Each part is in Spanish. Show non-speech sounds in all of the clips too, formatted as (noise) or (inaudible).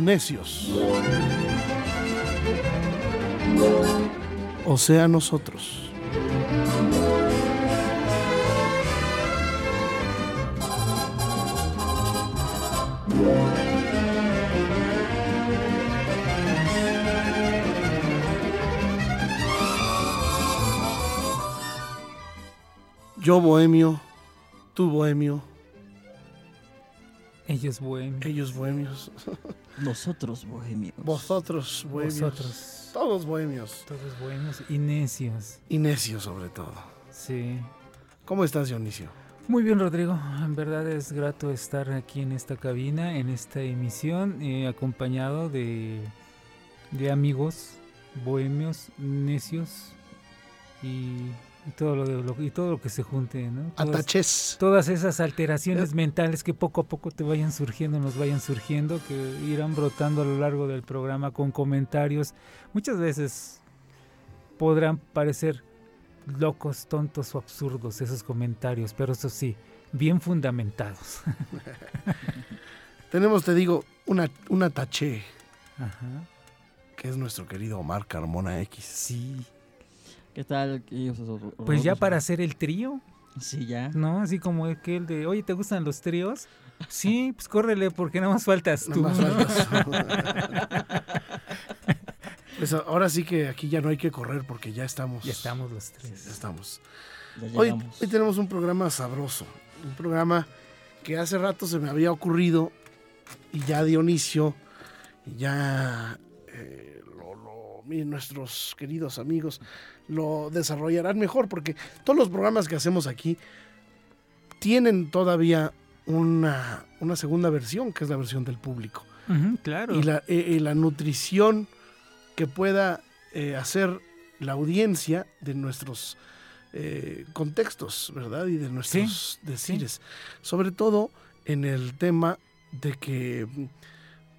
Necios. O sea, nosotros. Yo bohemio, tú bohemio, Ellos bohemios. ellos bohemios, (laughs) Nosotros, bohemios. vosotros bohemios, Vosotros. todos bohemios Todos bohemios y necios. y necios sobre todo. Sí. ¿Cómo estás, Dionisio? Muy bien, Rodrigo. En verdad es grato estar aquí en esta cabina, en esta emisión, eh, acompañado de, de amigos bohemios, necios y, y todo lo, de- lo- y todo lo que se junte, ¿no? Todas- Ataches. todas esas alteraciones mentales que poco a poco te vayan surgiendo, nos vayan surgiendo, que irán brotando a lo largo del programa con comentarios. Muchas veces podrán parecer locos, tontos o absurdos esos comentarios, pero eso sí, bien fundamentados. (laughs) Tenemos, te digo, una, una taché, Ajá. que es nuestro querido Omar Carmona X. Sí. ¿Qué tal? Pues ya para hacer el trío, Sí, ya. ¿no? Así como aquel de, oye, ¿te gustan los tríos? Sí, pues córrele porque nada más faltas tú. Nada más faltas. (laughs) Pues ahora sí que aquí ya no hay que correr porque ya estamos. Ya estamos los tres. Ya estamos. Ya Hoy, tenemos un programa sabroso. Un programa que hace rato se me había ocurrido y ya Dionisio y ya mi- nuestros queridos amigos lo desarrollarán mejor porque todos los programas que hacemos aquí tienen todavía una, una segunda versión que es la versión del público claro. y la, eh, eh, la nutrición que pueda eh, hacer la audiencia de nuestros eh, contextos, ¿verdad? Y de nuestros decires. Sobre todo en el tema de que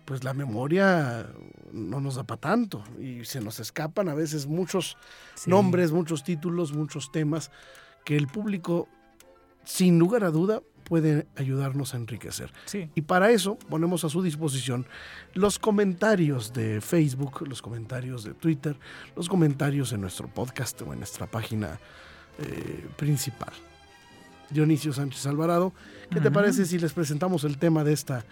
pues la memoria no nos da para tanto y se nos escapan a veces muchos Sí. nombres, muchos títulos, muchos temas que el público, sin lugar a duda, puede ayudarnos a enriquecer. Sí. Y para eso ponemos a su disposición los comentarios de Facebook, los comentarios de Twitter, los comentarios en nuestro podcast o en nuestra página eh, principal. Dionisio Sánchez Alvarado, ¿qué te parece si les presentamos el tema de esta,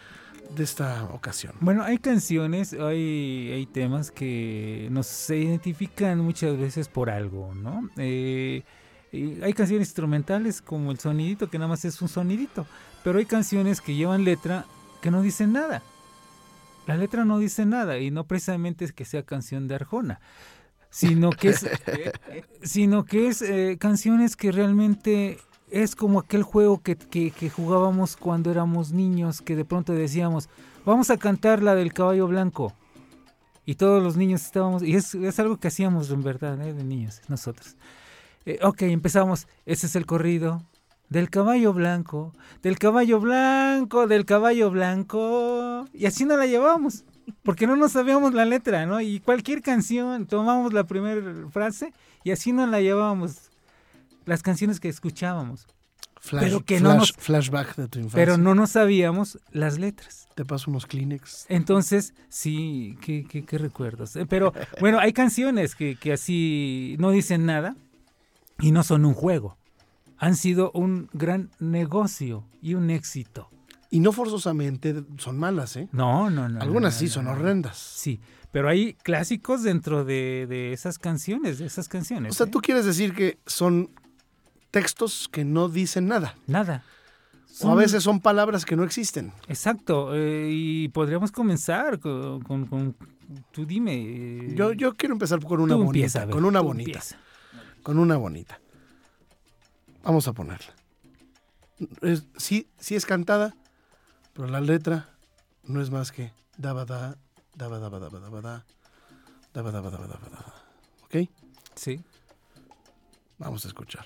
de esta ocasión? Bueno, hay canciones, hay, hay temas que nos identifican muchas veces por algo, ¿no? Eh, hay canciones instrumentales como el sonidito, que nada más es un sonidito, pero hay canciones que llevan letra que no dicen nada. La letra no dice nada y no precisamente es que sea canción de Arjona, sino que es, (laughs) eh, eh, sino que es eh, canciones que realmente es como aquel juego que, que- jugábamos cuando éramos niños, que de pronto decíamos, vamos a cantar la del caballo blanco. Y todos los niños estábamos, y es, es algo que hacíamos en verdad, ¿eh? de niños, nosotros. Eh, ok, empezamos, ese es el corrido del caballo blanco, del caballo blanco, del caballo blanco. Y así no la llevábamos, porque no nos sabíamos la letra, ¿no? Y cualquier canción, tomamos la primera frase y así no la llevábamos. Las canciones que escuchábamos, Flash- Pero que no nos- Flashback de tu infancia. pero no nos sabíamos las letras. Te paso unos Kleenex. Entonces, sí, qué, qué- qué recuerdos. Eh, Pero (laughs) bueno, hay canciones que, que así no dicen nada y no son un juego. Han sido un gran negocio y un éxito. Y no forzosamente son malas, ¿eh? No, no, no. Algunas no, sí son no. horrendas. Sí, pero hay clásicos dentro de, de esas canciones, de esas canciones. O sea, ¿eh? tú quieres decir que son textos que no dicen nada. Nada. O a veces son palabras que no existen. Exacto, eh, y podríamos comenzar con, con- con- tú dime. eh, Yo, yo quiero empezar con una tú bonita. empieza, a ver, con una bonita. empieza. Con una bonita. Vamos a ponerla. Es- sí, sí es cantada, Pero la letra no es más que daba da, daba daba daba daba da, daba daba daba daba da. ¿Ok? Sí. Vamos a escuchar.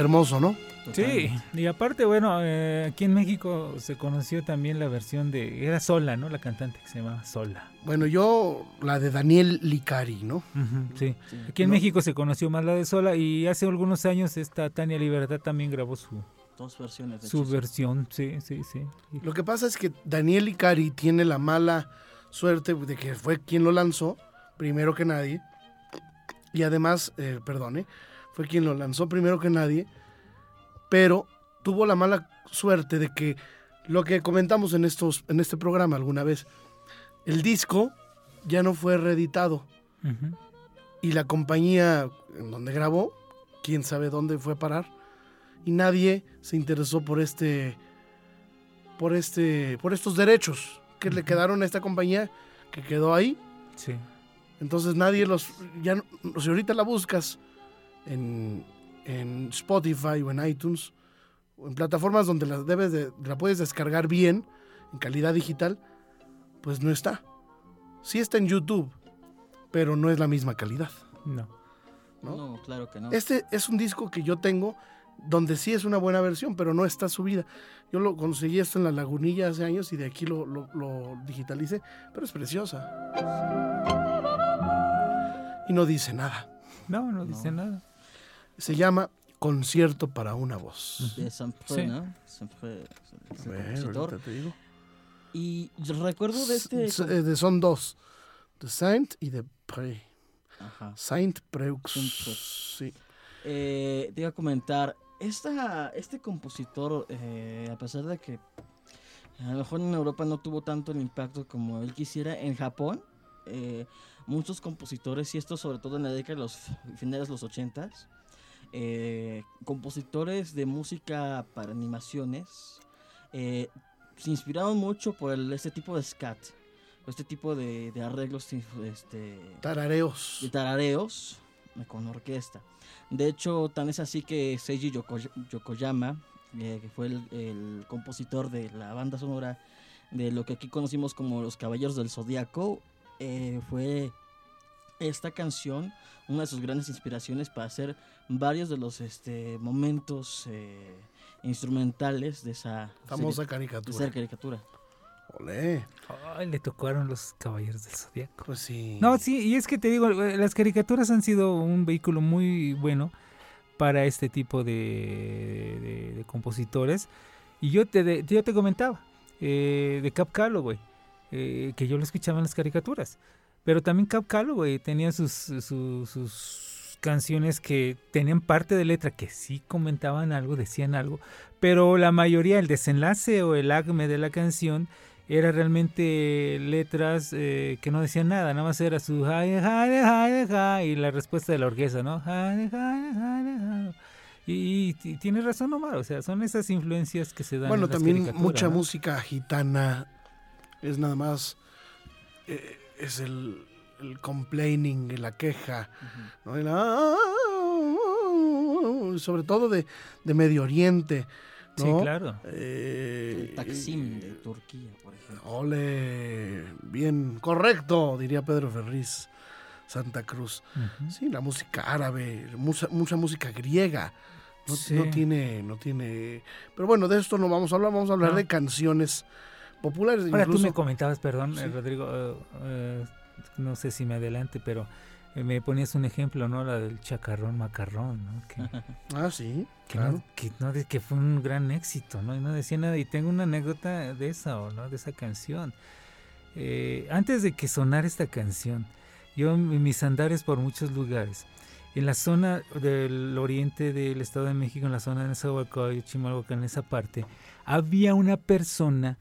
hermoso, ¿no? Sí, y aparte, bueno, eh, aquí en México se conoció también la versión de. Era Sola, ¿no? La cantante que se llamaba Sola. Bueno, yo la de Daniel Licari, ¿no? Sí. Sí. Aquí en No. México se conoció más la de Sola y hace algunos años esta Tania Libertad también grabó su, Dos versiones de su hecho, versión. Sí, sí, sí. Lo que pasa es que Daniel Icari tiene la mala suerte de que fue quien lo lanzó, primero que nadie. Y además, eh, perdone, fue quien lo lanzó primero que nadie, pero tuvo la mala suerte de que lo que comentamos en, estos, en este programa alguna vez, el disco ya no fue reeditado Ujú. y la compañía en donde grabó, quién sabe dónde fue a parar, y nadie se interesó por este, por este, por estos derechos que le Ujú. quedaron a esta compañía que quedó ahí. Sí. Entonces nadie los, ya, no- si ahorita la buscas en, en Spotify o en iTunes o en plataformas donde la debes de, la puedes descargar bien en calidad digital, pues no está. Sí está en YouTube, pero no es la misma calidad. No. ¿no? No, claro que no. Este es un disco que yo tengo donde sí es una buena versión, pero no está subida. Yo lo conseguí esto en la lagunilla hace años y de aquí lo, lo- lo digitalicé, pero es preciosa. Y no dice nada. No, no dice No. nada. Se llama Concierto para una voz. De Saint-Preux, Sí. ¿no? Ahorita te digo. Y recuerdo de este... S- eh, de- son dos. De Saint y de Pré. Ajá. Saint Preux. Sí. Eh, te iba a comentar, esta, este compositor, eh, a pesar de que a lo mejor en Europa no tuvo tanto el impacto como él quisiera, en Japón, eh, muchos compositores, y esto sobre todo en la década de los finales de los 80s, eh, compositores de música para animaciones, eh, se inspiraron mucho por el- este tipo de scat, este tipo de, de arreglos este, Tarareos. de tarareos eh, con orquesta. De hecho, tan es así que Seiji Yoko- Yokoyama, eh, que fue el, el compositor de la banda sonora de lo que aquí conocimos como Los Caballeros del Zodíaco, eh, fue esta canción una de sus grandes inspiraciones para hacer varios de los este, momentos eh, instrumentales de esa Famosa serie- de caricatura. esa caricatura. Olé. Ay, le tocaron los caballeros del zodiaco. Pues sí. No, sí, y es que te digo, eh, las caricaturas han sido un vehículo muy bueno para este tipo de, de- de compositores. Y yo te, de- yo te comentaba eh, de Cap Calloway, eh, que yo lo escuchaba en las caricaturas. Pero también Cap Calloway tenía sus, su- sus canciones que tenían parte de letra que sí comentaban algo, decían algo, pero la mayoría, el desenlace o el acme de la canción era realmente letras eh, que no decían nada, nada más era su jai, jai, jai, jai, y la respuesta de la orquesta, ¿no? Jai, jai, jai, jai. Y, y tienes razón, Omar, o sea, son esas influencias que se dan. Bueno, en las también mucha ¿no? música gitana es nada más, eh, es el, el complaining, la queja, ¿no? El, "Ah", sobre todo de, de Medio Oriente. Sí, claro. Eh, El Taksim de Turquía, por ejemplo. Ole, bien, correcto, diría Pedro Ferriz, Santa Cruz. Sí, la música árabe, mucha, mucha música griega. No, Sí. no tiene, no tiene. Pero bueno, de esto no vamos a hablar, vamos a hablar No. de canciones populares. Ahora tú incluso- me comentabas, perdón, Sí. Rodrigo, eh, eh, no sé si me adelante, pero eh, me ponías un ejemplo, ¿no? La del chacarrón macarrón, ¿no? Que, (laughs) Ah, sí, que, claro. no, que, no que fue un gran éxito, ¿no? Y no decía nada. Y tengo una anécdota de esa, ¿o ¿no? De esa canción. Eh, antes de que sonara esta canción, yo en mis andares por muchos lugares, en la zona del oriente del Estado de México, en la zona de Nezahualcóyotl, Chimalhuacán, en esa parte, había una persona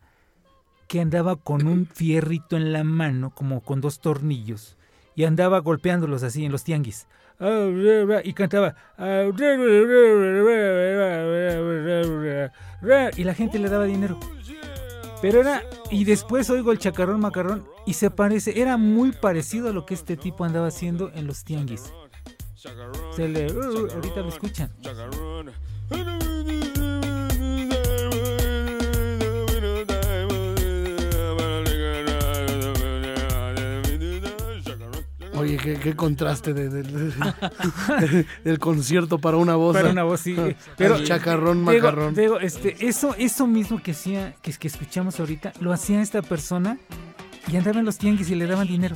que andaba con un fierrito en la mano, como con dos tornillos, y andaba golpeándolos así en los tianguis. Y cantaba. Y la gente le daba dinero. Pero era. Y después oigo el chacarrón macarrón y se parece. Era muy parecido a lo que este tipo andaba haciendo en los tianguis. Se le. ahorita lo escuchan. Qué, qué contraste de- de- de- (laughs) del concierto para una voz. Para una voz, sí. Pero chacarrón, Digo, macarrón. digo, este, eso, eso mismo que hacía, que, que escuchamos ahorita, lo hacía esta persona y andaba en los tianguis y le daban dinero.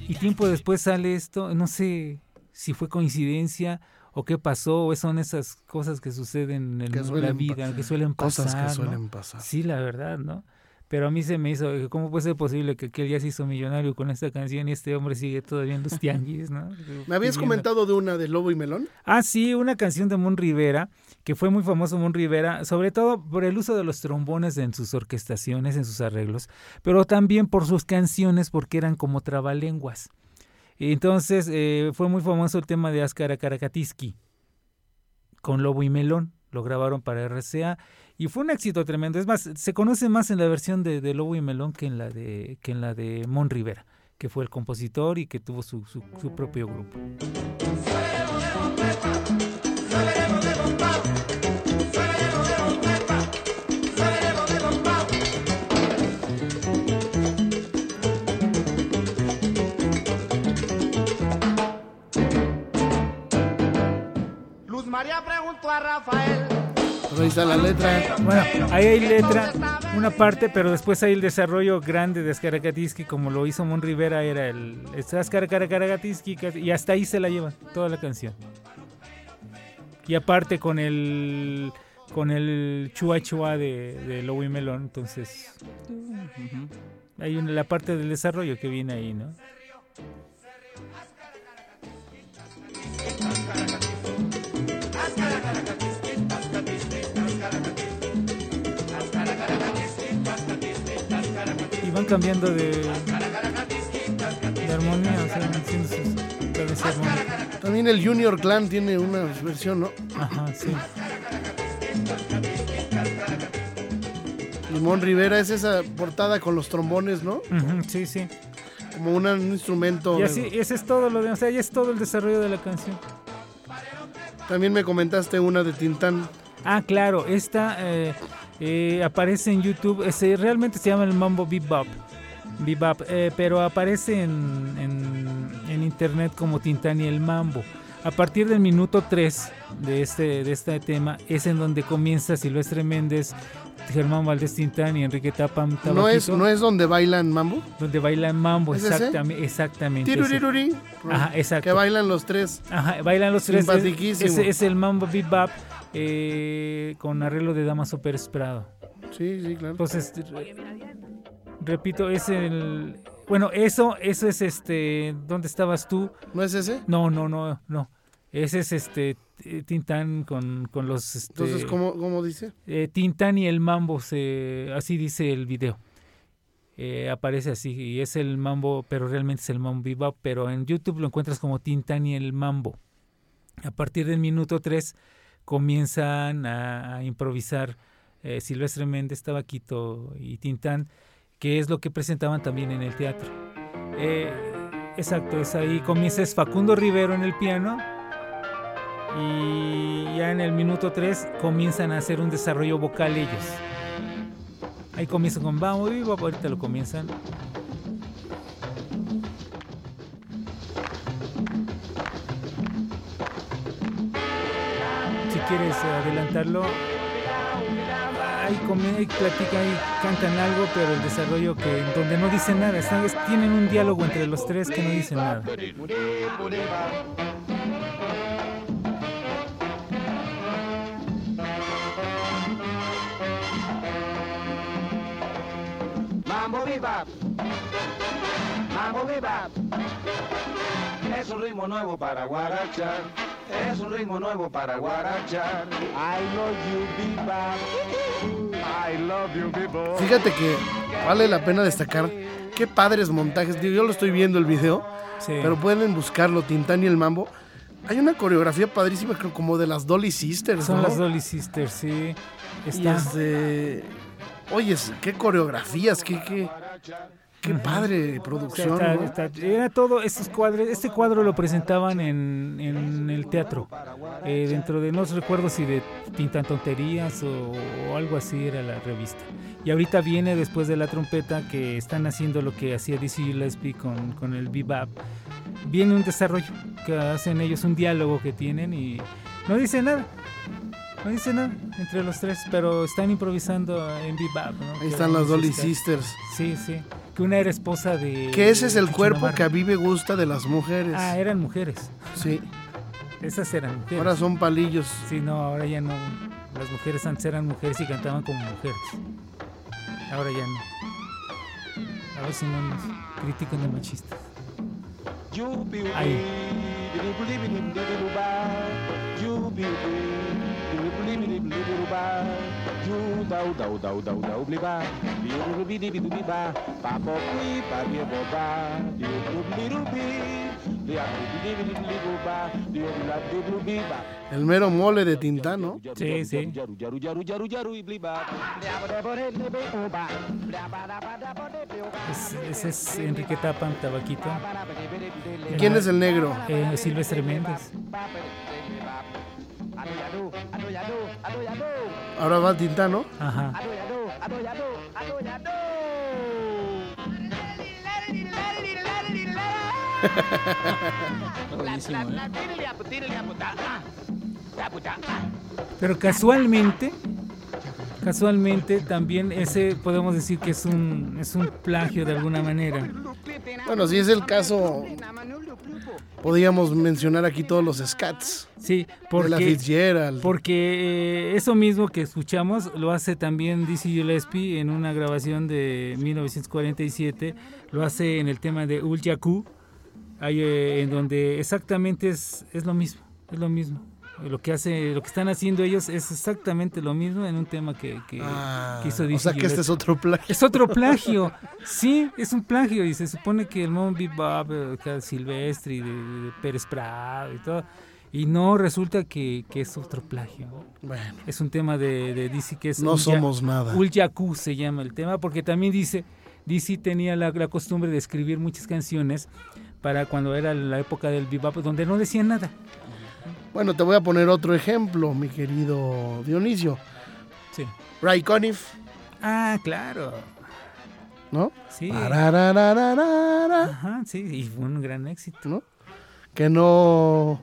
Y tiempo después sale esto, no sé si fue coincidencia o qué pasó, o son esas cosas que suceden en Que la vida, que suelen pasar. Cosas que ¿no? suelen pasar. Sí, la verdad, ¿no? Pero a mí se me hizo, ¿cómo puede ser posible que aquel ya se hizo millonario con esta canción y este hombre sigue todavía en los (laughs) tianguis, ¿no? ¿Me habías comentado de una de Lobo y Melón? Ah, sí, una canción de Mon Rivera, que fue muy famoso Mon Rivera, sobre todo por el uso de los trombones en sus orquestaciones, en sus arreglos, pero también por sus canciones, porque eran como trabalenguas. Entonces, eh, fue muy famoso el tema de Ascara Karakatiski, con Lobo y Melón, lo grabaron para RCA, y fue un éxito tremendo. Es más, se conoce más en la versión de, de Lobo y Melón que en la de, que en la de Mon Rivera, que fue el compositor y que tuvo su, su- su propio grupo. Pero ahí está la letra. Bueno, ahí hay letra, una parte, pero después hay el desarrollo grande de Ascaracatiski, como lo hizo Mon Rivera, era el Ascaracatiski, y hasta ahí se la lleva toda la canción. Y aparte con el con el chua chua de, de y Melón, entonces hay una, la parte del desarrollo que viene ahí, ¿no? Van cambiando de, de armonía, o sea, haciendo sus cabezas armónicas. También el Junior Clan tiene una versión, ¿no? Ajá, sí. Limón Rivera es esa portada con los trombones, ¿no? Ujú, sí, sí. Como un instrumento. Y de- así, ese es todo lo de, o sea, ya es todo el desarrollo de la canción. También me comentaste una de Tintán. Ah, claro, esta eh, eh, aparece en YouTube, ese, realmente se llama el Mambo Bebop, Bebop, eh, pero aparece en, en, internet como Tintán y el Mambo. A partir del minuto 3 de este, de este tema es en donde comienza Silvestre Méndez, Germán Valdés Tintán y Enrique Tapam ¿No es, ¿No es donde bailan mambo? donde bailan mambo, ¿Es exactamente, exactamente. Tiruriruri. Ajá, exacto. Que bailan los tres. Ajá, bailan los tres. Es, es- es el mambo bebop eh, con arreglo de Damaso Pérez Prado. Sí, sí, claro. Entonces, re- repito, es el... Bueno, eso, eso es este... ¿Dónde estabas tú? ¿No es ese? No, no, no, no. Ese es este eh, Tintán con, con los... Este, Entonces, ¿cómo, cómo dice? eh, Tintán y el mambo, se, así dice el video. Eh, aparece así y es el mambo, pero realmente es el mambo bebop, pero en YouTube lo encuentras como Tintán y el mambo. A partir del minuto 3 comienzan a, improvisar eh, Silvestre Méndez, Tabaquito y Tintán, que es lo que presentaban también en el teatro. Eh, exacto, es ahí comienza Facundo Rivero en el piano y ya en el minuto 3 comienzan a hacer un desarrollo vocal ellos. Ahí comienzan con vamos, vivo, ahorita lo comienzan. Quieres adelantarlo, ahí, come- ahí platican, ahí cantan algo, pero el desarrollo que donde no dicen nada, están- es- tienen un diálogo entre los tres que no dicen nada. Mambo bebop. Mambo bebop. Es un ritmo nuevo para guarachar. Es un ritmo nuevo para guarachar. I love you bebop. I love you bebop. Fíjate que vale la pena destacar qué padres montajes. Digo, Yo lo estoy viendo el video, Sí. pero pueden buscarlo, Tintán y el Mambo. Hay una coreografía padrísima, creo, como de las Dolly Sisters, Son ¿no? las Dolly Sisters, sí. Este... Oyes, qué coreografías, qué, qué, qué padre producción, está- era todo, estos cuadros, este cuadro lo presentaban en, en el teatro, eh, dentro de, no recuerdo si de Pintan Tonterías o, o algo así era la revista. Y ahorita viene después de la trompeta que están haciendo lo que hacía DC Gillespie con, con el bebop. Viene un desarrollo que hacen ellos, un diálogo que tienen y no dice nada. No dice nada entre los tres, pero están improvisando en bebop. ¿no? Ahí están las Dolly Sisters. Sí, sí. Que una era esposa de. Que ese es el cuerpo que a mí me gusta de las mujeres. Ah, eran mujeres. Sí, Esas eran mujeres. ahora son palillos. Sí, no, ahora ya no. Las mujeres antes eran mujeres y cantaban como mujeres. Ahora ya no. A ver si no nos critican de machistas. Ahí. El mero mole de Tintán, ¿no? Sí, sí. Es- ese es Enrique Tapan, Tabaquito. ¿Y quién es el negro? Eh, Silvestre Méndez. Ahora va Tintán, ¿no? Ajá. Pero casualmente, casualmente también ese podemos decir que es un, es un plagio de alguna manera. Bueno, si es el caso, podríamos mencionar aquí todos los scats Sí, de la porque, Fitzgerald. porque eh, eso mismo que escuchamos lo hace también Dizzy Gillespie en una grabación de 1947, lo hace en el tema de Ul Yaku, ahí, eh, en donde exactamente es, es lo mismo, es lo mismo. Lo que hace, lo que están haciendo ellos es exactamente lo mismo en un tema que, que, Ah, que hizo o Dizzy sea que este es otro plagio. Es otro plagio. (laughs) Sí, es un plagio. Y se supone que el Mon Bebop, Silvestre y de, de Pérez Prado y todo. Y no, resulta que, que es otro plagio. Bueno, Es un tema de, de DC que es. no somos nada. Ul Yaku se llama el tema, porque también dice. DC tenía la, la costumbre de escribir muchas canciones para cuando era la época del bebop, donde no decían nada. Bueno, te voy a poner otro ejemplo, mi querido Dionisio. Sí. Ray Conniff, Ah, claro. ¿no? Sí. Ajá, sí, y fue un gran éxito. ¿no? que no,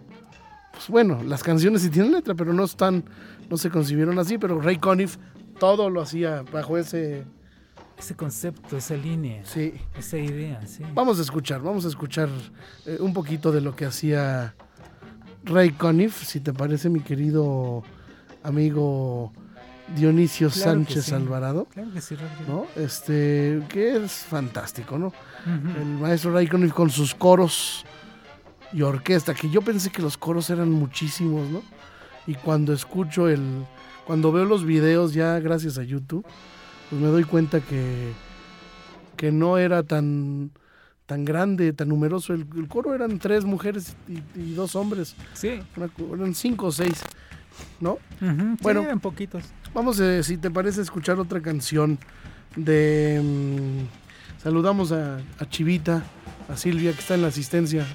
pues bueno, las canciones sí tienen letra, pero no están, no se concibieron así, pero Ray Conniff todo lo hacía bajo ese, Ese concepto, esa línea, sí. esa idea, sí. Vamos a escuchar, vamos a escuchar eh, un poquito de lo que hacía Ray Conniff, si te parece, mi querido amigo Dionisio Claro Sánchez sí. Alvarado, Claro que sí. ¿no? Este, que es fantástico, ¿no? El maestro Ray Conniff con sus coros y orquesta, que yo pensé que los coros eran muchísimos, ¿no? Y cuando escucho el, cuando veo los videos ya gracias a YouTube, pues me doy cuenta que, que no era tan, tan grande, tan numeroso. El, el coro eran tres mujeres y, y dos hombres, Sí. Una eran cinco o seis, ¿no? Ujú, sí, Bueno. eran poquitos. Vamos, eh, si te parece, a escuchar otra canción de... mm, saludamos a, a Chivita, a Silvia, que está en la asistencia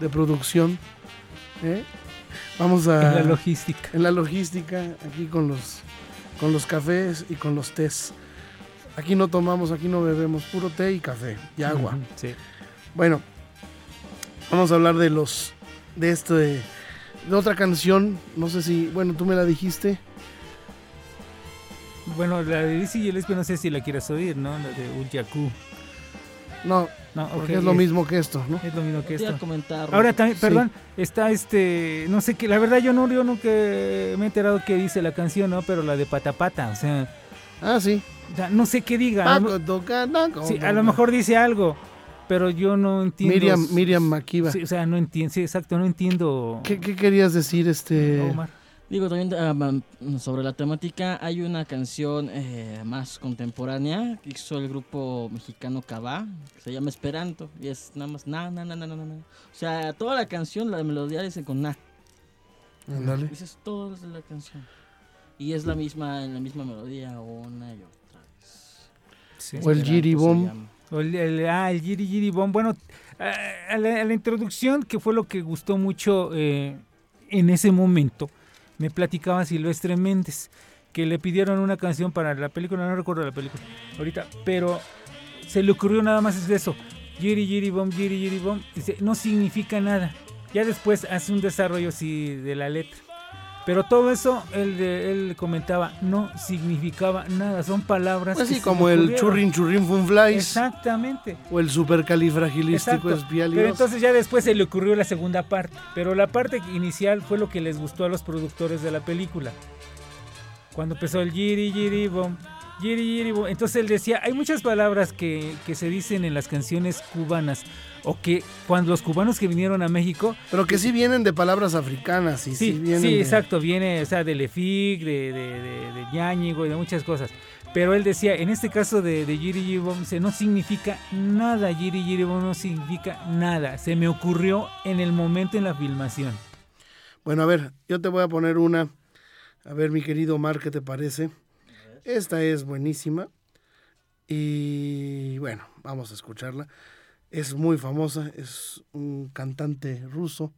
de producción. ¿eh? Vamos a... En la logística. en la logística, aquí con los, con los cafés y con los tés. Aquí no tomamos, aquí no bebemos, puro té y café y agua. Sí. Bueno, vamos a hablar de los... de este... de otra canción, no sé si... bueno, tú me la dijiste. Bueno, la de Dizzy Gillespie no sé si la quieres oír, ¿no? La de Ulyaku. No, No, porque es lo mismo que esto, ¿no? Es lo mismo que esto. Ahora también, Sí. perdón, está este, no sé qué, la verdad yo no, yo nunca me he enterado qué dice la canción, ¿no? Pero la de Patapata, o sea, Ah, sí. No sé qué diga. ¿no? Paco toca, no, Sí, a lo mejor dice algo, pero yo no entiendo. Miriam, Miriam Makiba. Sí, o sea, no entiendo, sí, exacto, no entiendo. ¿Qué, qué querías decir, este? Omar. Digo, también ah, sobre la temática, hay una canción eh, más contemporánea que hizo el grupo mexicano Cabá, que se llama Esperanto, y es nada más na, na, na, na, na. O sea, toda la canción, la melodía dice con na. Ándale. Esa es toda la canción. Y es la misma, la misma melodía una y otra. Sí. O el Esperanto Giri se Bom. llama. O el, el- ah, el Giri. Bueno, a, a la, a la introducción, que fue lo que gustó mucho eh, en ese momento, me platicaba Silvestre Méndez, que le pidieron una canción para la película, no recuerdo la película ahorita, pero se le ocurrió nada más es eso. Giri Giri Bom, Giri Giri Bom. Dice, no significa nada. Ya después hace un desarrollo así de la letra. Pero todo eso, él, él comentaba, no significaba nada. Son palabras Así como el churrin churrin fun flies Exactamente. o el supercalifragilístico Exacto. Pero entonces ya después se le ocurrió la segunda parte. Pero la parte inicial fue lo que les gustó a los productores de la película. Cuando empezó el giri giri bom, giri bom. Entonces él decía, hay muchas palabras que, que se dicen en las canciones cubanas. O que cuando los cubanos que vinieron a México Pero que sí vienen de palabras africanas y sí, Sí, sí, de- exacto, viene, o sea, del EFIC, de, de, de, de Ñáñigo y de muchas cosas. Pero él decía, en este caso de, de Yiri Yiri Bom, no significa nada, Yiri Yiri Bom no significa nada. Se me ocurrió en el momento en la filmación. Bueno, a ver, yo te voy a poner una. A ver, mi querido Omar, ¿qué te parece? Esta es buenísima. Y bueno, vamos a escucharla. Es muy famosa, es un cantante ruso.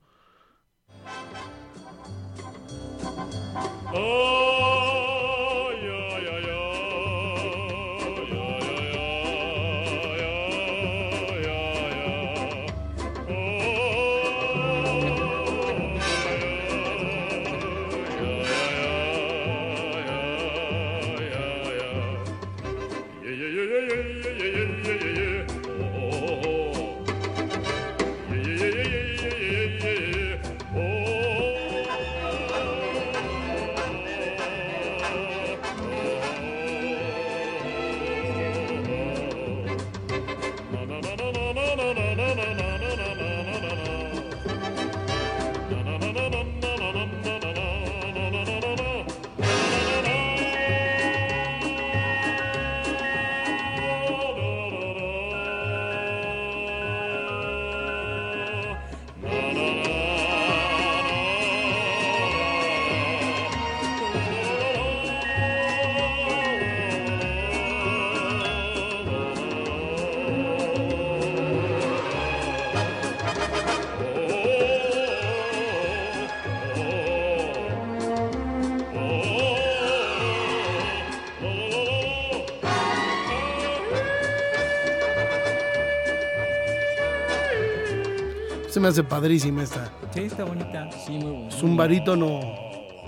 Se me hace padrísima esta. Sí, está bonita. Sí, muy bueno. Es un barítono,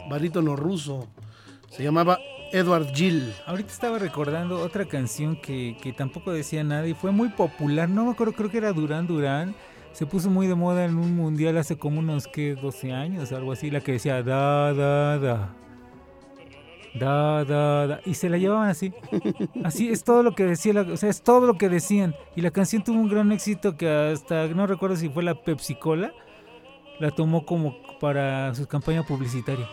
barítono ruso. Se llamaba Edward Gill. Ahorita estaba recordando otra canción que, que tampoco decía nada y fue muy popular. No me acuerdo, creo que era Durán Durán. Se puso muy de moda en un mundial hace como unos, ¿qué? 12 años, algo así. La que decía da, da, da. Da, da, da. Y se la llevaban así. Así es todo lo que decía. la- o sea, es todo lo que decían. Y la canción tuvo un gran éxito que hasta, no recuerdo si fue la Pepsi Cola, la tomó como para su campaña publicitaria.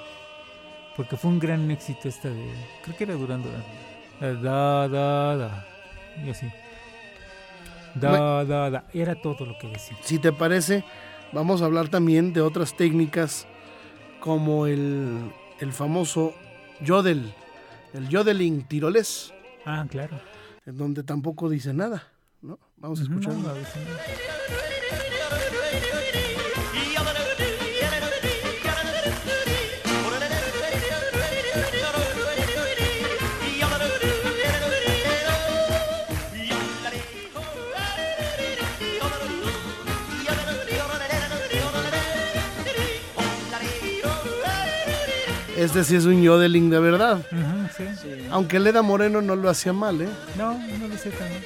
Porque fue un gran éxito esta de. Creo que era Durán. La Da, da, da. Y así. Da, da, da. Era todo lo que decía. Si te parece, vamos a hablar también de otras técnicas como el, el famoso yodel, el yodeling tirolés, Ah, claro. en donde tampoco dice nada. ¿no? Vamos a escuchar. no, no. Este sí es un yodeling de verdad. Ujú, sí. Sí. Aunque Leda Moreno no lo hacía mal, ¿eh? No, no lo sé también.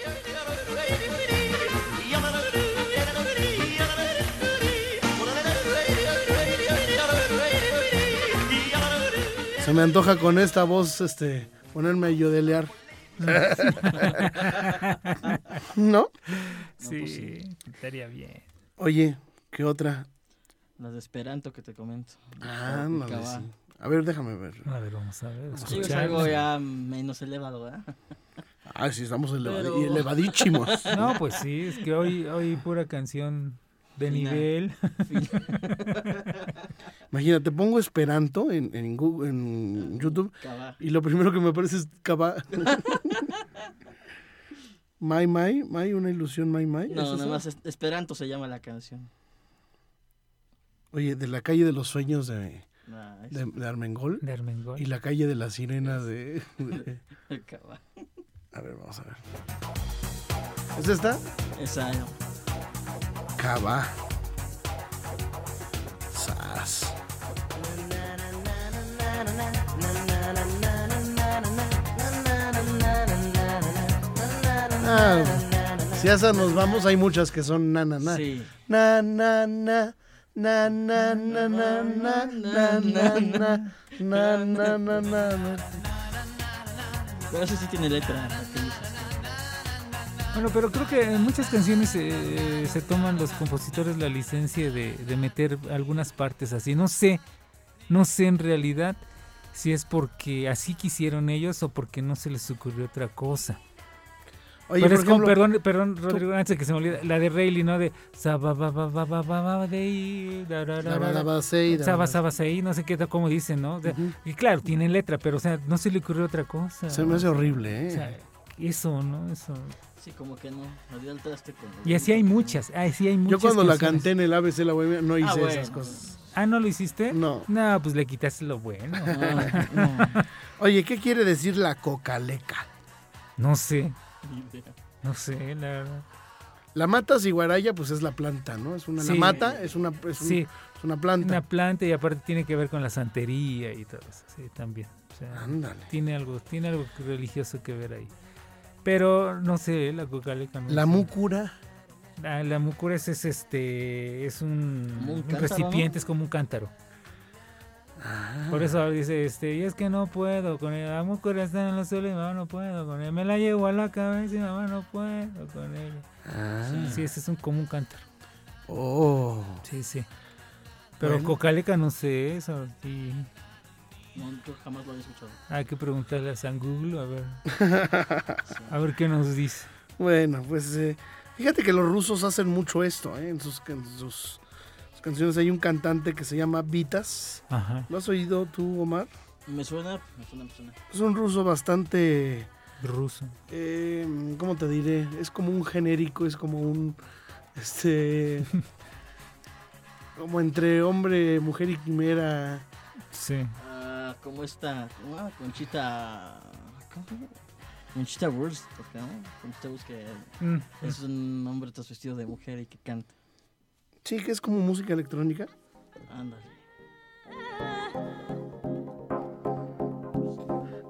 Se me antoja con esta voz, este, ponerme a yodelear. (laughs) ¿No? Sí, estaría bien. Oye, ¿qué otra? Las de Esperanto que te comento. Ah, no sí. A ver, déjame ver. A ver, vamos a ver. Sí, es escuchar. algo ya menos elevado, ¿verdad? Ah, sí, estamos eleva- Pero- elevadísimos. (laughs) No, pues sí, es que hoy, hoy pura canción de Fina. nivel. (laughs) Imagínate, pongo Esperanto en, en, Google- en YouTube Cava. y lo primero que me aparece es Cava. (laughs) Mai Mai, Mai, una ilusión Mai Mai. ¿es No, eso? nada más es- Esperanto se llama la canción. Oye, de la calle de los sueños de, De, de Armengol De Armengol. y la calle de la sirena de, de- (laughs) Cava. A ver, vamos a ver. ¿Es esta? Esa, no. Cava. Sas. Ah, si a esa nos vamos, hay muchas que son na na na. Sí. Na na na. Na na na na na na na na na na na na na. Pero eso sí tiene letra. Bueno, pero creo que en muchas canciones eh, se toman los compositores la licencia de, de meter algunas partes así. No sé, no sé en realidad si es porque así quisieron ellos o porque no se les ocurrió otra cosa. Oye, pero es como, ejemplo, perdón, perdón, Rodrigo, antes de que se me olvide, la de Rayleigh, ¿no? De Saba, ba, ba, ba, ba, ba, ba, de, da, da, da, la da, da. balabacei, Saba, la- saba, sei, no sé qué, como dicen, ¿no? O sea, Ujú. Y claro, tiene letra, pero o sea, no se le ocurrió otra cosa. Se me hace horrible, O sea, ¿eh? eso, ¿no? Eso. Sí, como que no. Lo dio al traste con. Y así hay muchas, así hay muchas Yo cuando la canté en el ABC La Bohemia no hice Ah, bueno. esas cosas. Ah, ¿no lo hiciste? No. No, pues le quitaste lo bueno. No, no. Oye, ¿qué quiere decir la cocaleca? No sé. No sé, la verdad. La mata ciguaraya, pues es la planta, ¿no? Es una, Sí. La mata es una, es un- Sí, es una planta. una planta y aparte tiene que ver con la santería y todo eso, sí, también. O sea, Ándale. tiene algo, tiene algo religioso que ver ahí. Pero no sé, la cocaleca no La sé. múcura. Ah, la mucura es, es este, es un, recipiente, es como un cántaro. Ah. Por eso dice, este, y es que no puedo con ella. La mucura está en los suelos y mamá no puedo con ella. Me la llevo a la cabeza y mamá no puedo con ella. Ah. Sí, ese es un, como un cántaro. Oh. Sí, sí. Pero Bueno. cocaleca no sé eso. No, yo jamás lo había escuchado. hay que preguntarle a San Google a ver. (laughs) a ver qué nos dice. Bueno, pues eh, fíjate que los rusos hacen mucho esto, ¿eh? En sus, en sus- sus canciones hay un cantante que se llama Vitas. Ajá. ¿Lo has oído tú, Omar? Me suena, me suena, me suena. Es un ruso bastante... Ruso. eh, ¿Cómo te diré? Es como un genérico, es como un... Este... (laughs) como entre hombre, mujer y quimera. Sí. Ah, como esta, ah, Conchita. ¿Cómo se llama? Conchita Wurst, ¿no? Conchita Wurst que Mm, es un hombre transvestido de mujer y que canta. Sí, que es como música electrónica. Ándale.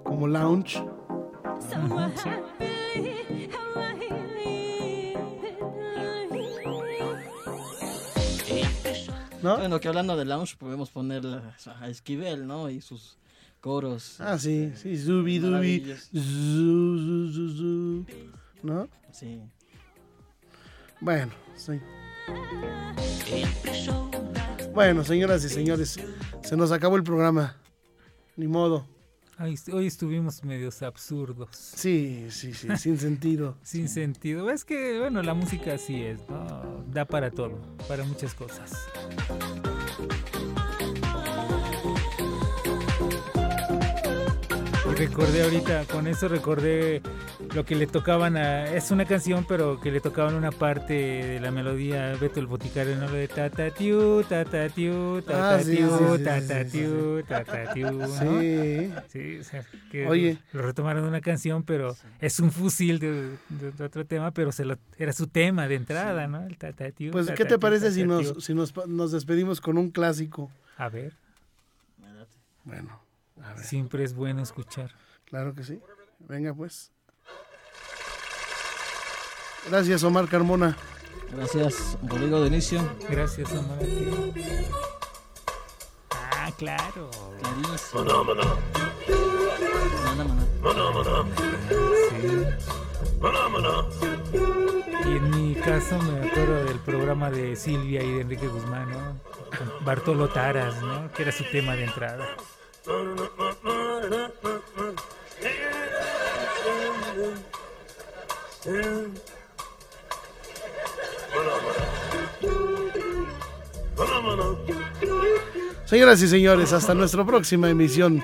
Como lounge. ¿No? Bueno, que hablando de lounge, podemos poner a Esquivel, ¿no? Y sus coros. Ah, sí, sí, zubi dubi. Maravillas. zu, zu, zu, zu. ¿No? Sí. Bueno, sí. Bueno, señoras y señores, se nos acabó el programa. Ni modo. Ay, hoy estuvimos medios absurdos. Sí, sí, sí, sin (laughs) sentido. Sin sentido. Es que, bueno, la música así es, ¿no? Da para todo, para muchas cosas. Recordé ahorita, con eso recordé lo que le tocaban a... Es una canción, pero que le tocaban una parte de la melodía a Beto el Boticario, ¿no? Lo de tatatiu, tatatiu, Ah, sí, sí, tatatiu, sí, sí, tatatiu, tatatiu, ¿no? Sí. Sí, o sea, que Oye. lo retomaron de una canción, pero es un fusil de, de- de otro tema, pero se lo, era su tema de entrada, ¿no? El tatatiu, Pues, ¿qué te parece si nos, si nos, nos despedimos con un clásico? A ver, Bueno, a ver, siempre es bueno escuchar. claro que sí. Venga, pues. Gracias, Omar Carmona. Gracias, Rodrigo Denicio. Gracias, Omar. a ti. Ah, claro. Clarísimo. Maná, maná. Sí. Y en mi caso me acuerdo del programa de Silvia y de Enrique Guzmán, Bartolo Taras, ¿no? Que era su tema de entrada. Señoras y señores, hasta nuestra próxima emisión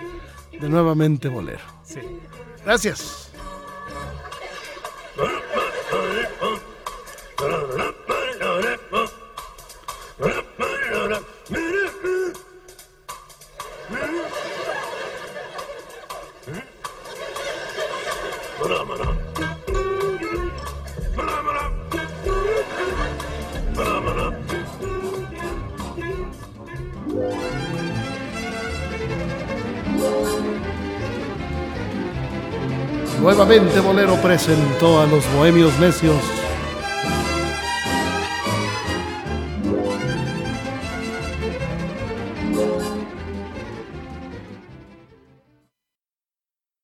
de Nuevamente Bolero. Sí. Gracias. Presentó a los Bohemios Necios